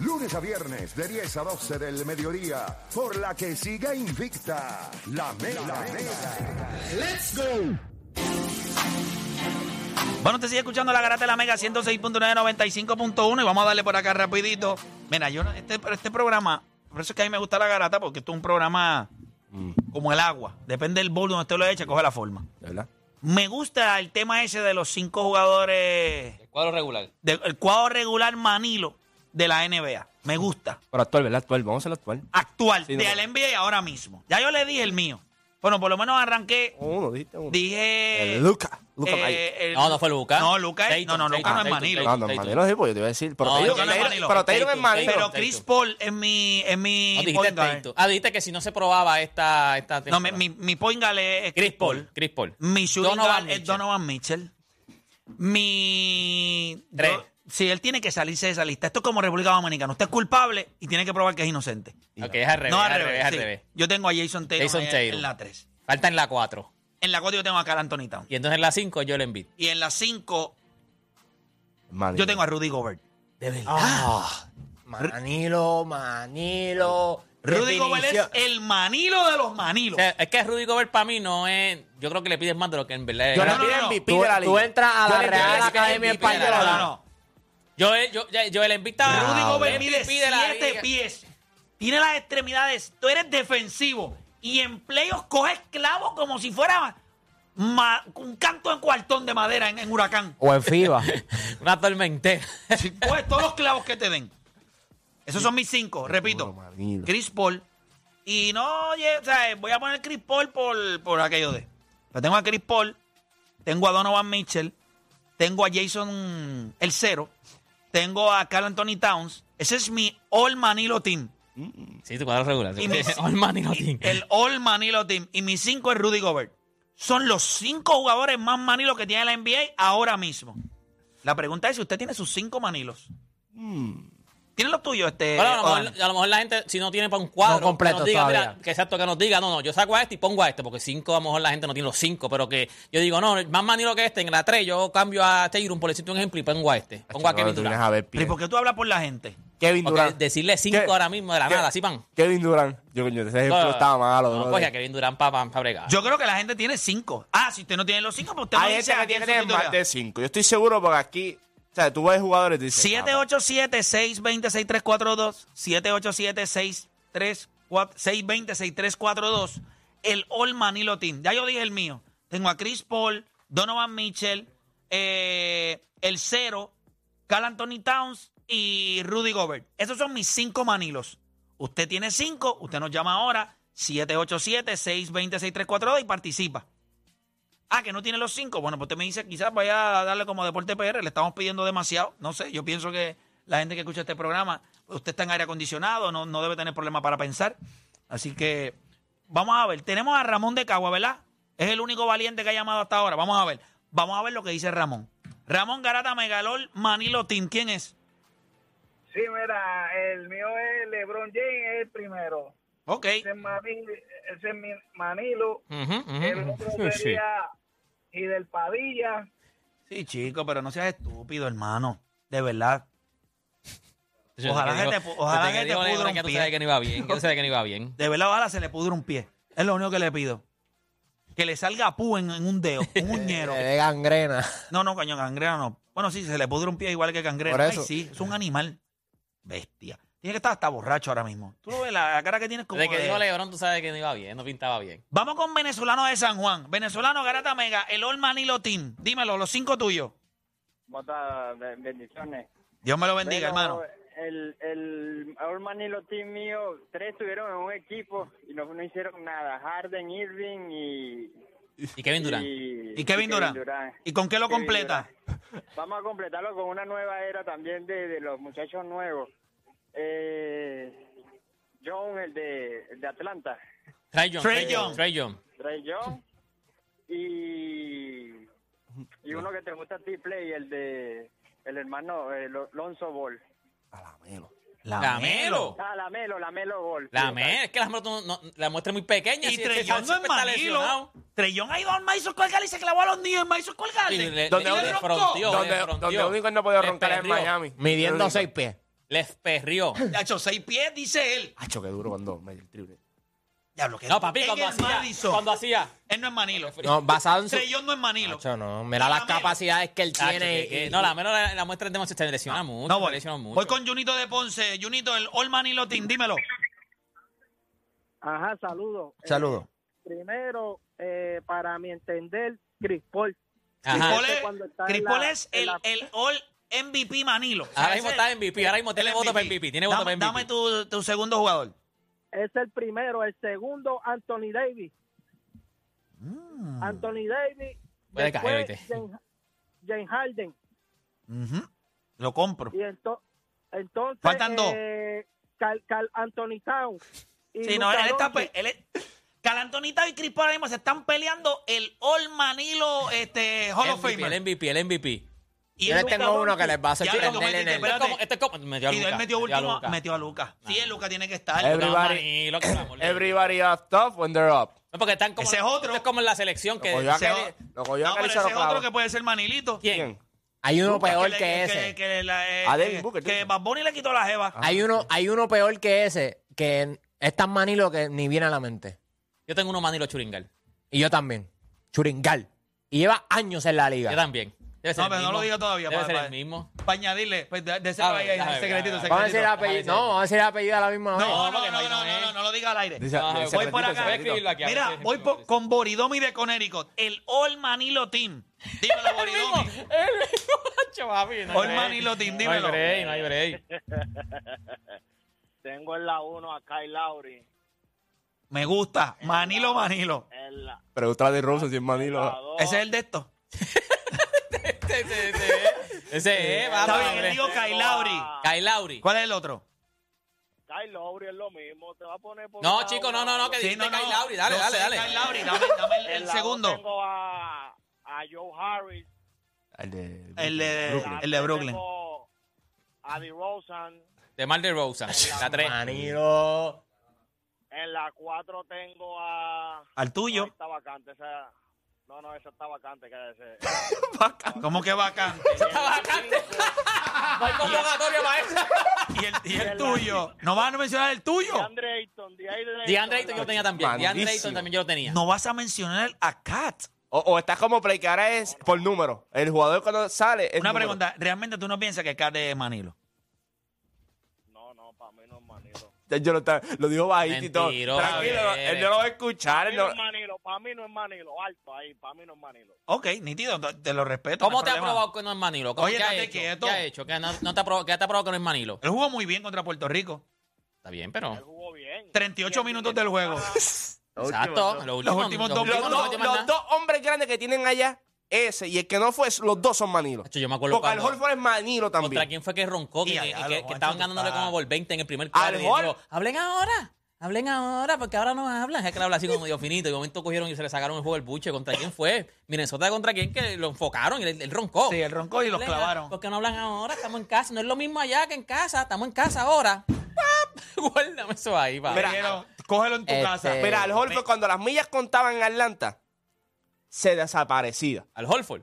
Lunes a viernes de 10 a 12 del mediodía. Por la que siga invicta. La Mega. Let's go. Bueno, te sigue escuchando la garata de la Mega 106.995.1 y vamos a darle por acá rapidito. Mira, yo no- este, este programa, por eso es que a mí me gusta la garata, porque esto es un programa como el agua. Depende del bol donde usted lo eche, coge la forma. ¿Verdad? Me gusta el tema ese de los cinco jugadores, El cuadro regular. del cuadro regular Manilo de la NBA. Me gusta. Pero actual, ¿verdad? Actual. Vamos a hacerlo actual. Actual, Sí, de no. la NBA ahora mismo. Ya yo le dije el mío. Bueno, por lo menos arranqué, Uno, dijiste uno. dije... El Luca. Luca eh, Magic. el- No, no fue Luca. No, Luca es- Tatum, no, no, Luca no es Tatum, Manilo. No, no, Tatum. Manilo sí, porque yo te iba a decir. Pero No, Tatum- Manilo. Pero Tatum es Tatum, Manilo. Pero Tatum. Chris Paul es mi, es mi No, dijiste point guard. Tatum. Ah, dijiste que si no se probaba esta, esta No, temporada. mi, mi, mi point guard es Chris Paul. Chris Paul. Mi shooting Donovan guard es Mitchell. Donovan Mitchell. Mi... Tres. yo- sí, él tiene que salirse de esa lista. Esto es como República Dominicana. Usted es culpable y tiene que probar que es inocente. Ok, es al revés. no, al revés, al sí. revés. Yo tengo a Jason Taylor Jason en, la 3. Falta en la 4. En la 4 yo tengo a Carl Anthony Town. Y entonces en la 5 yo le envidio. Y en la 5 Manilo. yo tengo a Rudy Gobert. De verdad. Ah, Manilo, Manilo. Rudy Gobert es el manilo de los O manilos. sea, es que Rudy Gobert para mí no es. Yo creo que le pides más de lo que en verdad es. Yo no, le no, pido no. MVP Tú- de la tú entras a la Real Academia Española. no, liga. no. Yo, yo, yo, yo el invitado. Rudy Gobert mide MVP de la 7 liga. pies. Tiene las extremidades. Tú eres defensivo. Y en playoffs coges clavos como si fuera ma- un canto en cuartón de madera en, en huracán. O en FIBA. Una tormentera. Si coges todos los clavos que te den. Esos son mis cinco. Repito. Chris Paul. Y no, oye, o sea, voy a poner Chris Paul por, por aquello de. Pero tengo a Chris Paul, tengo a Donovan Mitchell, tengo a Jason el cero, tengo a Carl Anthony Towns. Ese es mi All Manilo Team. Sí, tu cuadro regular. Y All Manilo Team. El All Manilo Team. Y mi cinco es Rudy Gobert. Son los cinco jugadores más manilos que tiene la NBA ahora mismo. La pregunta es si usted tiene sus cinco manilos. ¿Tiene los tuyos, este? Bueno, a, lo mejor, a lo mejor la gente, si no tiene para un cuadro, No completo que nos diga, todavía. mira, que exacto, que nos diga, no, no, yo saco a este y pongo a este, porque cinco, a lo mejor la gente no tiene los cinco, pero que yo digo, no, más manilo que este, en la tres, yo cambio a Taylor, por decirte un ejemplo, y pongo a este. Pongo a Kevin Tú vienes Durant. a ver ¿Pero ¿y por qué tú hablas por la gente? Kevin Porque Durant. decirle cinco ¿Qué? ahora mismo de la ¿Qué? nada, así van. Kevin Durant. Yo, coño, ese ejemplo No, estaba malo. No, brother. pues a Kevin Durant para bregar. Yo creo que la gente tiene cinco. Ah, si usted no tiene los cinco, pues usted no dice a que tiene más de 5. Yo estoy seguro porque aquí, o sea, tú ves jugadores y dices. ah, 787-620-6342. 787-620-6342. El All Manilo Team. Ya yo dije el mío. Tengo a Chris Paul, Donovan Mitchell, eh, el Cero, Carl Anthony Towns y Rudy Gobert. Esos son mis cinco manilos. Usted tiene cinco, usted nos llama ahora 787-620-6342 y participa. Ah, que no tiene los cinco. Bueno, pues usted me dice, quizás vaya a darle como Deporte PR, le estamos pidiendo demasiado. No sé, yo pienso que la gente que escucha este programa, usted está en aire acondicionado, no, no debe tener problema para pensar. Así que vamos a ver. Tenemos a Ramón de Cagua, ¿verdad? Es el único valiente que ha llamado hasta ahora. Vamos a ver. Vamos a ver lo que dice Ramón. Ramón Garata Megalol Manilo Team. ¿Quién es? Sí, mira, el mío es LeBron James, es el primero. Ok. Ese es Manilo, ese es. El otro sería y del Padilla. Sí, chico, pero no seas estúpido, hermano. De verdad. Yo Ojalá que te ojalá que te pudra un que tú pie. sabes que no iba bien, que tú sabes que no iba bien. De verdad, ojalá se le pudre un pie. Es lo único que le pido. Que le salga pu en, en un dedo, un uñero. Le dé gangrena. No, no, coño, cangrena no. Bueno, sí, se le pudre un pie igual que cangrena. Por Ay, eso. sí, es un animal. Bestia. Tiene que estar hasta borracho ahora mismo. Tú lo ves, la cara que tienes como Desde que de- dijo Lebron, tú sabes que no iba bien, no pintaba bien. Vamos con venezolano de San Juan. Venezolano Garata Mega, el All Manilo Team. Dímelo, los cinco tuyos. Bota bendiciones. Dios me lo bendiga, hermano. El, el All Manilo Team mío, tres estuvieron en un equipo y no, no hicieron nada. Harden, Irving y... Y Kevin Durant. ¿Y Kevin Durant? ¿Y con qué lo Kevin completa? Durant. Vamos a completarlo con una nueva era también de, de los muchachos nuevos. Eh, John, el de, el de Atlanta. Trey Young. Trae Trey Young. Young. Trey Young. Trey Young y, y uno que te gusta a ti, Play, el de el hermano eh, Lo- Lonzo Ball. A la melo. La Melo. Ah, la Melo, la Melo Ball. La Sí, me, es que la, no, no- la muestra es muy pequeña. Y si- Trellón no es Manilo. Trellón ha ido al Square Garden y se clavó a los niños en Madison Square Y Garden. le- ¿Dónde le- uno- le fronteó, Donde, le fronteó. donde único él no podía roncar es en. Miami. Midiendo El seis pies. Les perrió. Ha hecho seis pies, dice él. Hacho, qué duro cuando me el triple. Diablo, que No, papi, cuando hacía, Madison. cuando hacía. Él no es Manilo. No, basado en su. Trellón no es Manilo. No. Mira las Lamelo. capacidades que él tiene. que- que- y- no, la menos la, la muestra es demasiado. Se lesiona mucho. No se voy. lesiona mucho. Voy con Junito de Ponce. Junito, el All Manilo Team, dímelo. Ajá, saludos. Eh, Saludos. primero, eh, para mi entender, Chris Paul. Ajá. Ese es, cuando está Chris en Paul la- es en el, la- el All MVP Manilo. O sea, Ahora mismo está MVP. Ahora mismo tiene voto para MVP. Tiene voto dame, para dame MVP. tu, tu segundo jugador. Es el primero. El segundo, Anthony Davis. Mm. Anthony Davis. Puede caer. James, Harden. Ujú. Lo compro. Y ento- entonces, Faltan dos. eh, Cal- Cal Anthony Towns. y Sí, no, él está. Él es, Calantonita y Chris Paul ahora mismo se están peleando el All Manilo este, Hall of Famer. el MVP, el MVP. Y Yo les tengo uno que les va a hacer prender en el- Este es como, este es como, metió a Y él metió a último, metió a Lucas. Sí, el Lucas tiene que estar. Everybody-. Everybody up top when they're up. No, porque están como, Ese es otro. es como en la selección que... Lo cogió a Ese no, pero es otro que puede ser Manilito. ¿Quién? Hay uno Lucas, peor que ese. Que, que la, eh, A Devin Booker, que. Bad Bunny le quitó la jeva. Hay uno, hay uno peor que ese, que es tan manilo que ni viene a la mente. Yo tengo uno Manilo Churingal. Y yo también. Churingal. Y lleva años en la liga. Yo también. Debe ser No, el pero no mismo. lo diga todavía. Debe pa- ser el mismo. Para añadirle, pues de, de ese A ver, ahí, ahí, déjame ver, secretito, déjame ver. Vamos a decir secretito. apellido. Parece- No, vamos a decir apellido a la misma vez. No, no, porque no, no, no, no no, es. no, lo diga al aire. Dice- Ah, dice voy por acá. Voy a secretito. escribirlo aquí. a ver Mira, si- voy por- con Boridomi de Connecticut, el All Manilo Team. Dímelo, Boridomi. El mismo, macho, papi, no hay All break. Manilo Team, No hay dímelo. break, no hay break. Tengo en la 1 a Kyle Lowry. Me gusta. Manilo, Manilo. En la, Pregúntale de Rosen si es en la Manilo. dos, Ese es el de esto. Ese, ese, ese, ese es, Está vamos, bien, él dijo Kyle Lowry. Kyle Lowry. ¿Cuál es el otro? Kyle Lowry es lo mismo. Te va a poner por No, chico, no, no, no, que Sí, dijiste no, no. Kyle Lowry. Dale, Yo dale, sé, dale. Kyle Lowry, dame, dame el, el segundo. Tengo a, a Joe Harris. El de, El de, Brooklyn. el de Brooklyn. Tengo a DeRozan. De Mar de Rosa. La 3. Manilo. En la 4 tengo a... Al tuyo. Ahí está vacante. Esa... No, no, esa está vacante. Que ese... ¿Cómo que bacán? Está vacante. No hay convocatoria para eso. Y el, y el tuyo. ¿No vas a mencionar el tuyo? DeAndre Ayton. DeAndre Ayton yo lo tenía también. DeAndre. Ayton también yo lo tenía. No vas a mencionar a Kat. O, o estás como Play, que ahora es por número. El jugador cuando sale es Una número. pregunta. ¿Realmente tú no piensas que Kat es Manilo? No, no, para mí no es Manilo. Ya Yo lo, está- lo dijo bajito y todo. Tranquilo, él no lo va a escuchar. Para él mí no- es Manilo. Para mí no es Manilo. Alto ahí. Para mí no es Manilo. Ok, nítido, te te lo respeto. ¿Cómo no te ha problema. probado que no es Manilo? ¿Cómo, Oye, ¿Qué ha hecho? quieto. ¿Qué ha hecho? ¿Qué, no, no te ha probado, ¿Qué te ha probado que no es Manilo? Él jugó muy bien contra Puerto Rico. Está bien, Él pero... jugó bien. 38 Y el- minutos del juego. Exacto. Los últimos, los dos Los, últimos dos- los nada. dos hombres grandes que tienen allá, ese y el que no fue, los dos son Manilo. Hacho, Yo me acuerdo Porque Al cuando- Horford es Manilo ¿Contra también. quién fue que roncó? Que, Y que- allá, que- lo que Juancho, estaban ganándole como por 20 en el primer Al cuarto. y Hor- dijo, hablen ahora, hablen ahora, porque ahora no hablan. Es que le habla así como medio finito. Y de momento cogieron y se le sacaron el juego del buche. ¿Contra quién fue? Minnesota contra quién que lo enfocaron y él, él roncó. Sí, él roncó y los Hablen, clavaron. ¿Por qué no hablan ahora? Estamos en casa. No es lo mismo allá que en casa. Estamos en casa ahora. ¡Pap! Guárdame eso ahí, pa. Mira, Pero, cógelo en tu Este- casa. Mira, Al Horford cuando las millas contaban en Atlanta, se desaparecía. Al Holford.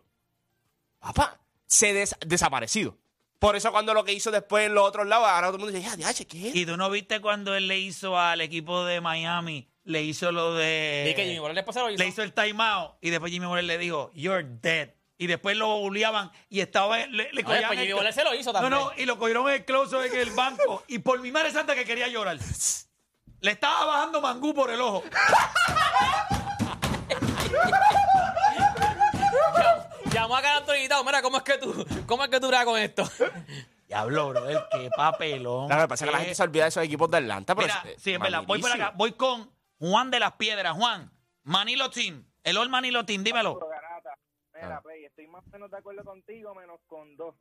Papá, se des- desaparecido. Por eso cuando lo que hizo después en los otros lados, ahora todo el mundo dice, ya, diache, ¿qué es? ¿Y tú no viste cuando él le hizo al equipo de Miami? Le hizo lo de... Y que Jimmy Butler después se lo hizo. le hizo el timeout y después Jimmy Butler le dijo, you're dead. Y después lo bulleaban y estaba... Le, le No, después el- Jimmy Butler se lo hizo No, también. no, y lo cogieron en el close en el banco. y por mi madre santa que quería llorar. Le estaba bajando mangú por el ojo. Llamó a Carl Anthony Mira, ¿cómo es que tú, cómo es que tú eras con esto? Diablo, brother, qué papelón. Claro, lo que pasa es que la gente se olvida de esos equipos de Atlanta. Pero Mira, es- sí, es verdad. Voy por acá. Voy con Juan de las Piedras. Juan, Manilo Team. El All Manilo Team, dímelo. Garata. Mira, Ah. Play, estoy más o menos de acuerdo contigo, menos con dos.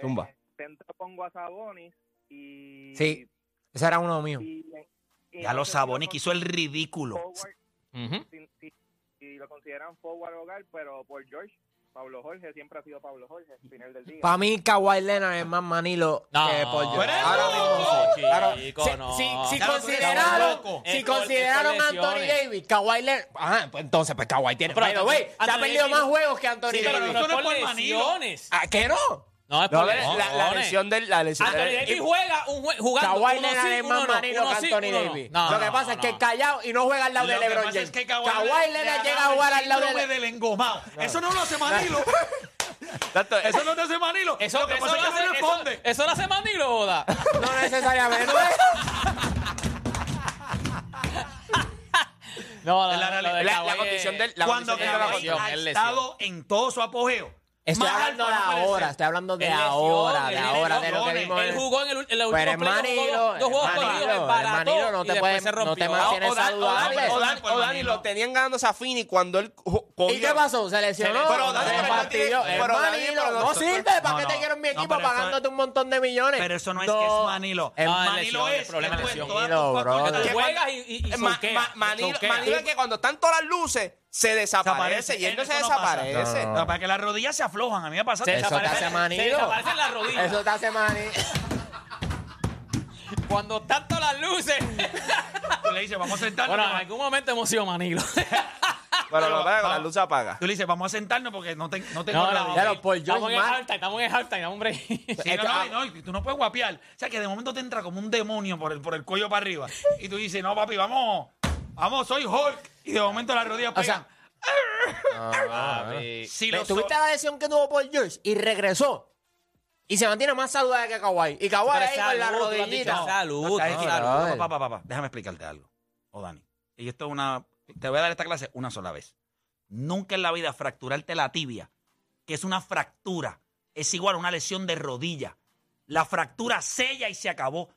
Zumba. Eh, centro pongo a Sabonis y... Sí. Ese era uno mío. y- y Ya lo Sabonis que hizo el ridículo. forward, si- si lo consideran forward hogar, pero por George, Pablo Jorge siempre ha sido Pablo Jorge, al final del día. Para mí, Kawhi Leonard es más Manilo No, que Paul ¿tú George. eres Ahora mismo sí. Ahora- chico, si, no. si- si Ya lo consideraron, loco. si consideraron a Anthony. Davis, Kawhi Leonard, ajá, pues entonces pues Kawhi tiene. Pero Anthony se ha Davis- perdido más juegos que Anthony Sí, pero Davis. eso no es por lesiones. ¿Ah, qué no? No, es No, por la, lesión. la- la lesión del. La lesión Anthony del- Davis juega un jue- jugando. Kawhi uno Leonard sí, es uno más no, manilo uno que sí, Anthony uno no. Davis. No, Lo que no, pasa no, es que no. es callado y no juega al lado Lo de que LeBron pasa James. es que Kawhi Kawhi le Leonard ha llega a jugar al lado de del engomado. Eso no lo hace Manilo. Tanto- Eso no te hace Manilo. Eso, lo que eso pasa lo es que hace- no responde. eso- eso lo hace Manilo, Oda. No necesariamente. No, no, la no, lo de La- Kawhi la es- condición del- la Cuando condición es Kawhi lesión, ha es lesión. estado en todo su apogeo. Estoy Más hablando de alto no puede ahora, ser. estoy hablando de ahora, de él ahora, de lo que vimos. Él en- jugó en el, en la Pero última es playoff, jugó Manilo, dos, dos es juegos Manilo, corridos, es Manilo, no y te después puedes- se no te rompió. mantienes O Dan- o Dan- saludable. o Dan- o Dani lo tenían ganándose a Fini cuando él ju- ¿Y qué pasó? ¿Se lesionó? Pero Dani, Se pero fastidió. no tiene- Es pero Dani, Manilo, pero no- no sirve. ¿Para no, qué te no. quiero en mi No, equipo pero eso- pagándote un montón de millones? Pero eso no es No. que es Manilo. Es Manilo lesión, el es problema que es tú en lesión. todas Manilo, tus brother. facultades- Tú juegas y, y, y ma- sonquea, ma- Manilo, es que cuando están todas las luces se desaparece y él no se pasa. desaparece. No, No, para que las rodillas se aflojan. A mí me pasa. Se Eso te desaparece- hace Manilo. Se desaparecen las rodillas. Eso te hace Manilo. Cuando tanto las luces. Tú le dices, vamos a sentarnos. bueno, en algún momento hemos sido Manilo. Pero lo que va- la luz se apaga. Tú le dices, vamos a sentarnos porque no, te- no tengo No. Claro, por estamos George en el Martin. halftime, estamos en halftime, break. Sí, no, ah. no, no, y tú no puedes guapear. O sea, que de momento te entra como un demonio por el, por el cuello para arriba. Y tú dices, no, papi, vamos, vamos, soy Hulk. Y de momento las rodillas O sea, Papi. Si lo ¿Tuviste so- la lesión que tuvo Paul George y regresó? Y se mantiene más saludable que Kawhi. Y Kawhi Pero ahí con la salud, tú lo has dicho, rodillita. salud, No. Papá, papá, papá, déjame explicarte algo. O Dani. Y esto es una. Te voy a dar esta clase una sola vez. Nunca en la vida fracturarte la tibia, que es una fractura, es igual a una lesión de rodilla. La fractura sella y se acabó.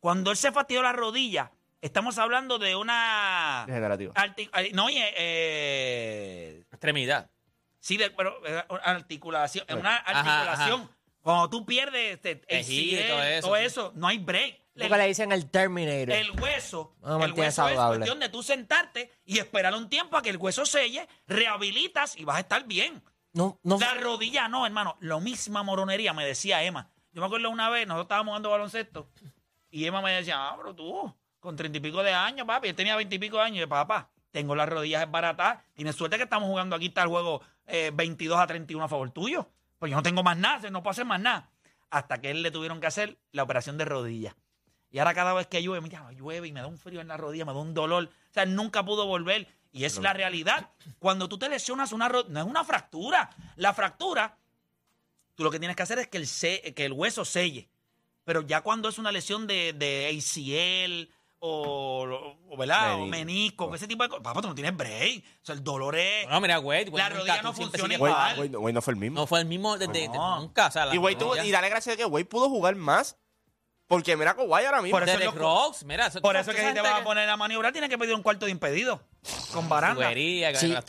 Cuando él se fastidió la rodilla, estamos hablando de una. Degenerativo. arti- eh, no, oye, eh, Extremidad. Sí, de, pero eh, articulación, es una Ajá, articulación. Cuando tú pierdes este, Tejido y ACL, todo eso, todo sí. eso, no hay break. Porque le dicen el Terminator. El hueso, el mantiene hueso es saludable. cuestión de tú sentarte y esperar un tiempo a que el hueso selle, rehabilitas y vas a estar bien. no, no, La rodilla no, hermano. Lo misma moronería me decía Emma. Yo me acuerdo una vez, nosotros estábamos jugando baloncesto y Emma me decía, ah, pero tú, con treinta y pico de años, papi, él tenía veintipico de años. Y yo, papá, tengo las rodillas desbaratadas. Tienes suerte que estamos jugando aquí, está el juego eh, 22 a 31 a favor tuyo. Pues yo no tengo más nada, no puedo hacer más nada. Hasta que él le tuvieron que hacer la operación de rodilla. Y ahora cada vez que llueve, mira, llueve y me da un frío en la rodilla, me da un dolor. O sea, nunca pudo volver. Y es la realidad. Cuando tú te lesionas una rodilla, no es una fractura. La fractura, tú lo que tienes que hacer es que el, se- que el hueso selle. Pero ya cuando es una lesión de, de ACL o, o, ¿verdad? o Menisco. ese tipo de cosas, papá, tú no tienes break. O sea, el dolor es... No, mira, güey. güey, La rodilla no funciona igual. Güey, no- güey, no fue el mismo. No fue el mismo desde No. nunca. O sea, la y güey, y dale gracias a que güey pudo jugar más. Porque mira Kawhi ahora mismo. Por eso Derek es lo- Rose, mira. eso- Por eso es que si te vas a poner a maniobrar, tienes que pedir un cuarto de impedido. Con baranda. Tubería, que Sí, yo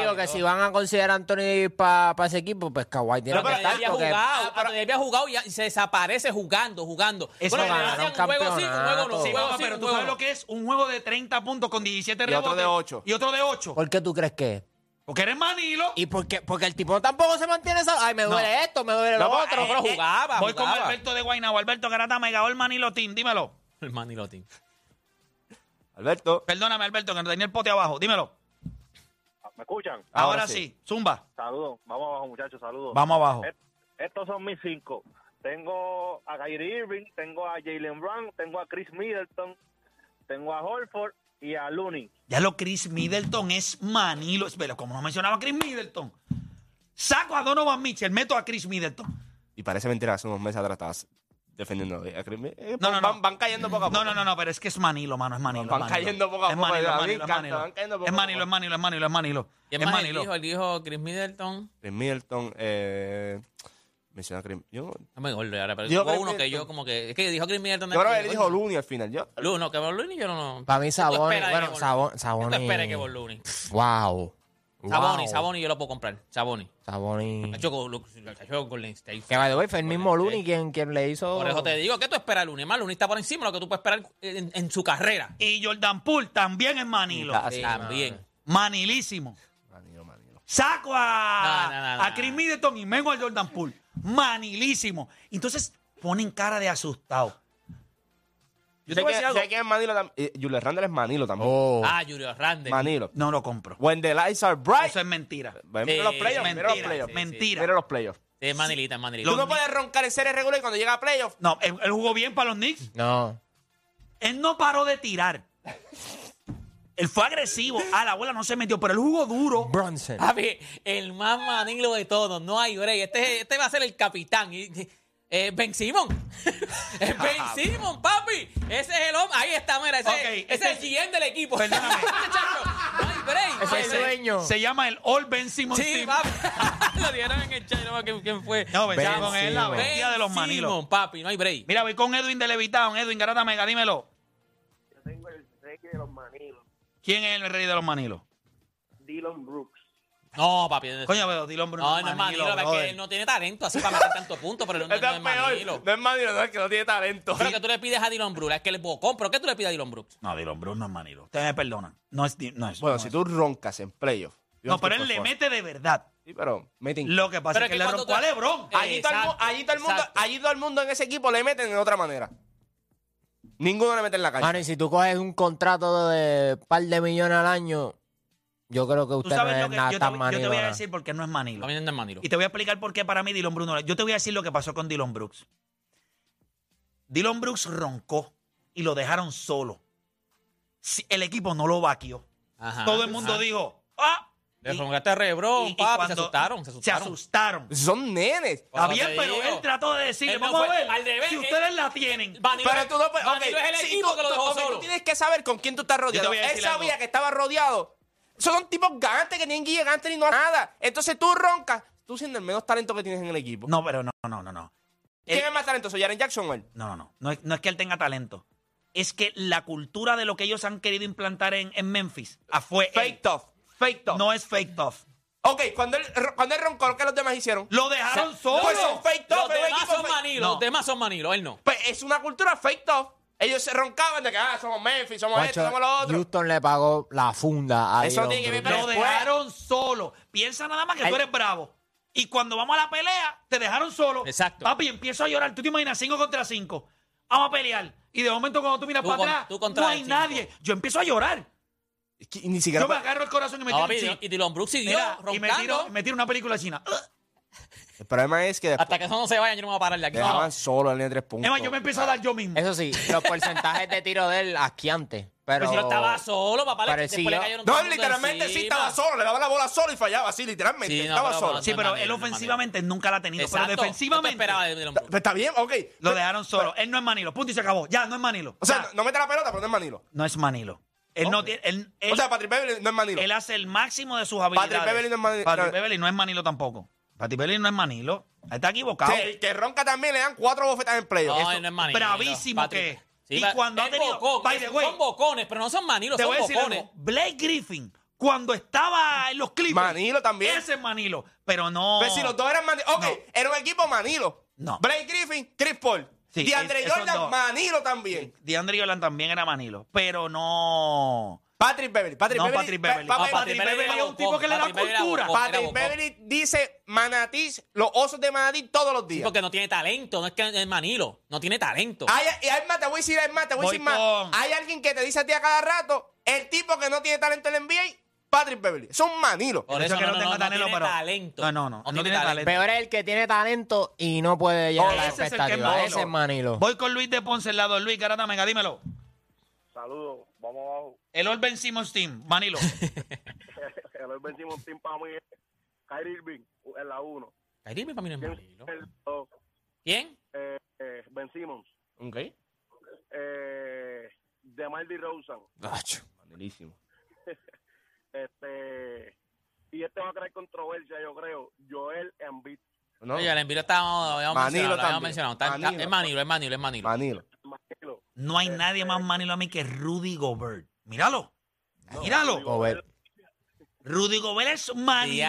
digo que si van a considerar a Anthony Davis para ese equipo, pues Kawhi tiene Pero, que pero estar. él había porque- jugado, Anthony Davis había jugado y se desaparece jugando, jugando. Eso bueno, ganaron un juego sí, un juego no, campeonato. Sí, juego sí, pero tú juego sabes no. lo que es un juego de 30 puntos con 17 Y otro rebotes. de ocho. Y otro de 8. ¿Por qué tú crees que es? Porque eres Manilo. ¿Y por qué? Porque el tipo tampoco se mantiene esa... Ay, me No. duele esto, me duele lo No, pues, otro. No, pero jugaba, Voy con jugaba. Alberto de Guaynabo. Alberto Garata, Mega el Manilo Team. Dímelo. El Manilotín. Alberto. Perdóname, Alberto, que no tenía el pote abajo. Dímelo. ¿Me escuchan? Ahora, Ahora sí. sí. Zumba. Saludos. Vamos abajo, muchachos, saludos. Vamos abajo. Estos son mis cinco. Tengo a Kyrie Irving, tengo a Jalen Brown, tengo a Chris Middleton, tengo a Holford y a Looney. Ya lo Chris Middleton es Manilo. Espera, como no mencionaba a Chris Middleton. Saco a Donovan Mitchell, meto a Chris Middleton. Y parece mentira, hace unos meses atrás estabas defendiendo a Chris Middleton. Eh, No, no, van, no. van cayendo poco a poco. No, no, no, no, pero es que es Manilo, mano, es Manilo. Van es Manilo. cayendo poco a Es poco, Manilo, es Manilo, es Manilo. Es Manilo, es Manilo, es Manilo, es Manilo. Y es Es más, él Manilo. dijo, él dijo Chris Middleton. Chris Middleton, eh, menciona a Chris. Yo, No me acuerdo ahora, pero Dijo hubo uno que yo como que... Es que dijo Chris Middleton. yo creo que él dijo Looney al final. Yo, Lu, no, que Von Looney yo no... Para mí ¿Qué tú Saboni, esperas de bueno, que Saboni, ¿Qué tú Saboni. esperas que Von Looney? Wow. Saboni, Wow. Saboni yo lo puedo comprar. Saboni. Saboni. Ha hecho con, ha hecho con Golden State. Que by the way, fue el mismo Looney quien, quien le hizo. Por eso te digo, ¿qué tú esperas, Looney? Más, Looney está por encima de lo que tú puedes esperar en, en su carrera. Y Jordan Poole también es Manilo. Ah, Sí, También. Manilísimo. Saco a, No, no, no, no. a Chris Middleton y mengo a Jordan Poole. Manilísimo. Entonces ponen cara de asustado. Yo te Sé voy a que, decir algo. sé que es Manilo también. Eh, Julius Randle es Manilo también. Oh. Ah, Julio Randle. Manilo. No lo compro. When the lights are bright. Eso es mentira. Mira Sí, los playoffs, es mira los mentira, playoffs. sí, mentira. Mira los playoffs. Sí, es manilita, es manilita. Tú Los no puedes roncar en serie regular y cuando llega a playoff. No, él, él jugó bien para los Knicks. No. Él no paró de tirar. Él fue agresivo. Ah, la abuela no se metió, pero él jugó duro. Bronson. Papi, el más manilo de todos, no hay break. Este, este va a ser el capitán. Y- y- eh, ben Simon. es Ben Simon, papi. Ese es el hombre. Ahí está, mira. Ese, Ok, ese este- es el GM del equipo. Perdóname. Chacho, no hay break. Ese es el dueño. Se llama el All Ben Simmons Sí, Team. papi. Lo dieron en el chat. No, ¿quién, quién fue? No, Ben Ben Simmons es la bestia de los Ben manilos. Simon, papi, no hay break. Mira, voy con Edwin de Levitown. Edwin Garata Mega, dímelo. Yo tengo el rey de los manilos, ¿Quién es el rey de los manilos? Dylan Brooks. No, papi. Coño, pero Dylan Bruno no, no es manilo, es que brother. él no tiene talento así para meter tanto punto, pero no, no, Este no es es peor. manilo. No es manilo, no es que no tiene talento. Pero que tú le pides a Dylan Brooks, es que le bocón. ¿Pero qué tú le pides a Dylan Brooks? No, Dylan Bruno no es manilo. Ustedes me perdonan. No es. No, es, Bueno, no si es. tú roncas en playoff. No, pero él le perform. mete de verdad. Sí, pero meten. Lo que pasa Pero es que, es que le cuando roncó a tú- LeBron. Allí, todo el, mu- Exacto, allí, todo el mundo, exacto. allí todo el mundo en ese equipo le meten de otra manera. Ninguno le mete en la cancha. Mano, y si tú coges un contrato de par de millones al año, yo creo que Tú usted no es lo que nada yo te, tan voy- yo te manilo. voy a ¿no? decir porque no es manilo. Mí no es manilo. Y te voy a explicar por qué para mí Dylan Bruno. Yo te voy a decir lo que pasó con Dylan Brooks. Dylan Brooks roncó y lo dejaron solo. Si- El equipo no lo vaquió. Ajá. Todo el mundo Ajá. dijo, ¡ah! Le roncaste y papi, se asustaron, se Se asustaron. asustaron. Son nenes. Está bien, pero él trató de no vamos fue- a ver, al revés, si él- ustedes la tienen. Vanilo, Pero tú no puedes. Es el si equipo tú- que lo dejó ok, solo. Tú tienes que saber con quién tú estás rodeado. Él decir sabía algo. que estaba rodeado. Son tipos gantes que tienen guía gantes y no nada. Entonces tú roncas. Tú siendo el menos talento que tienes en el equipo. No, pero no, no, no, no. ¿Quién es más talentoso? ¿Jaren Jackson o él? No, no, no. No es, no es que él tenga talento. Es que la cultura de lo que ellos han querido implantar en, en Memphis ah, fue él. Fake tough. Fake tough. No es fake tough. Ok, cuando él, cuando él roncó, ¿qué los demás hicieron? Lo dejaron solo. Pues son fake tough. Los demás son fake- manilos, No. los demás son manilos, él no. Pues es una cultura fake tough. Ellos se roncaban de que, ah, somos Memphis, somos esto, somos lo otro. Houston le pagó la funda a Eso tiene que ver, Pero después- dejaron solo. Piensa nada más que tú eres bravo. Y cuando vamos a la pelea, te dejaron solo. Exacto. Papi, empiezo a llorar. Tú te imaginas 5 contra 5. Vamos a pelear. Y de momento, cuando tú miras Tú para con- atrás, no hay nadie. Yo empiezo a llorar. Es que ni siquiera. Yo me agarro el corazón y me tiro un y Dylan Brooks siguió Mira, y me tiro, roncando. me tiro una película china. El problema es que después Hasta que eso no se vaya, yo no me voy a parar de aquí. dejaban solo en el tres puntos. Emma, yo me empiezo a dar yo mismo. Eso sí, los porcentajes de tiro de él asquiantes. Pero, Pero si no estaba solo, papá, le- Parecía- después le cayeron todo No, el mundo literalmente sí encima. estaba solo, le daba la bola solo y fallaba, sí, literalmente. Sí, no, estaba pero- solo. Sí, pero él ofensivamente nunca la ha tenido. Exacto. Pero ¿Qué tú defensivamente esperabas de Dylan Brooks? Pero está bien, ok. lo dejaron solo. Él no es Manilo. Punto y se acabó. Ya, no es Manilo. O sea, Ya, no, no mete la pelota, pero no es Manilo. no es Manilo. Él no tiene. Él, él- o sea, Patrick Beverly no es Manilo. él hace el máximo de sus habilidades. Beverly no es Manilo. Patrick. Beverly no es Manilo tampoco. Patrick Beverly no es Manilo. Está equivocado. Sí, el que ronca también le dan cuatro bofetas en playoff. No, Eso- él no es manilo. bravísimo Patrick. que es. Sí, Y cuando ha tenido- bocón, by the es- way, son bocones, pero no son manilos, Te son voy a decir bocones. algo. Blake Griffin, cuando estaba en los Clippers. Manilo también. Ese es Manilo. Pero no. Pero si los dos eran Manilo. Ok, No. era un equipo Manilo. No. Blake Griffin, Chris Paul. Sí, DeAndre es- esos Jordan, dos. Manilo también. DeAndre Jordan también era Manilo. Pero no. Patrick Beverly. Patrick No, Beverly. Patrick Beverly. Pa- pa- No, Patrick Beverly era es un tipo que le da Patrick Beverly era cultura. Patrick. Beverly dice Manatí, los osos de Manatí todos los Sí, días. porque no tiene talento, no es que es manilo, no tiene talento. Hay, y hay más, te voy a decir, hay más, te voy a decir más. Hay alguien que te dice a ti a cada rato, el tipo que no tiene talento en el NBA, Patrick Beverly. Es un manilo. Por eso que no, no no, tenga no, talento, tiene pero- talento. No, no, no, no tiene talento. Peor es el que tiene talento y no puede llegar a la Ese es el que es expectativa. Ese es Manilo. Voy con Luis de Ponce, el lado. Luis Garata Mega, dímelo. Saludos, vamos abajo. El All Ben Simmons Team, Manilo. El vencimos team para mí es Kyrie Irving en la 1. Kyrie Irving para mí no es manilo. El dos, ¿Quién? eh, eh, Ben Simmons. Ok. Eh, DeMar DeRozan. Gacho, manilísimo. Este, y este va a crear controversia, yo creo. Joel Embiid. No, Oye, el envío está Manilo mencionado, mencionado. Está- está- Manilo. es manilo, es manilo, es manilo. Manilo. Manilo. No hay nadie más Manilo a mí que Rudy Gobert. Míralo. Míralo. Gobert. Rudy Gobert es para mí-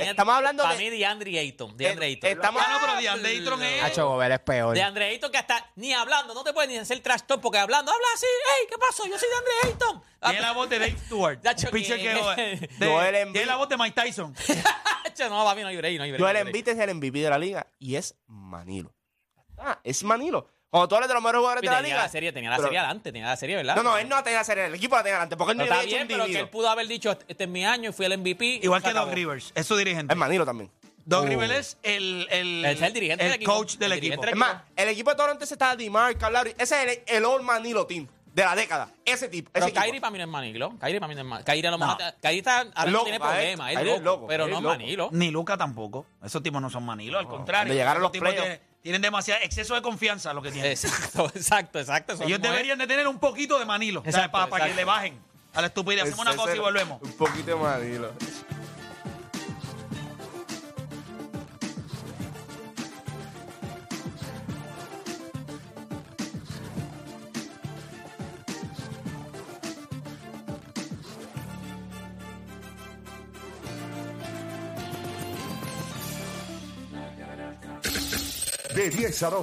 Estamos hablando para de- mí DeAndre Ayton, DeAndre Eh, Ayton. estamos- Ah, no, pero DeAndre Ayton es- Hacho Gobert es peor. De Andre Ayton que hasta ni hablando, no te puedes ni hacer trash talk porque hablando, habla así, hey, ¿qué pasó? Yo soy de Andre Ayton. Tiene la voz de Dave Stewart. Un pitcher que-. Tiene la voz de Mike Tyson. Hacho, no, papi, no hay break, no hay break. Joel. Embiid es el MVP de la liga y es Manilo. Ah, es Manilo. Cuando tú hablas de los mejores jugadores de la Tenía liga. la serie, tenía la pero- serie adelante, tenía la serie, ¿verdad? No, no, él no tenía la serie, el equipo la tenía adelante, porque él no Pero está había hecho bien, un pero que él pudo haber dicho, este es mi año y fui el MVP. Igual se que Doc. Rivers. Es su dirigente. Es Manilo también. Doc Oh. Rivers es el, el, Es el dirigente el del equipo. coach del El equipo. dirigente Es más, el equipo de Toronto ese está Dimar, Calabri. Ese es el, el Old Manilo Team de la década. Ese tipo. Pero ese equipo. Kyrie para mí no es Manilo. Kyrie para mí no es Manilo. Kyrie a lo mejor. No. Kyrie está, ahora loco, tiene Kyrie- problemas. Es loco, loco, pero no es. Manilo. Ni Luca tampoco. Esos tipos no son manilos, al contrario. De llegar a los tipos playoffs. Tienen, demasiado exceso de confianza lo que tienen. Exacto, exacto, exacto. Ellos deberían de tener un poquito de manilo. o sea, Exacto, para, para que le bajen a la estupidez. Hacemos una cosa y volvemos. Un poquito de Manilo. De 10 a 12.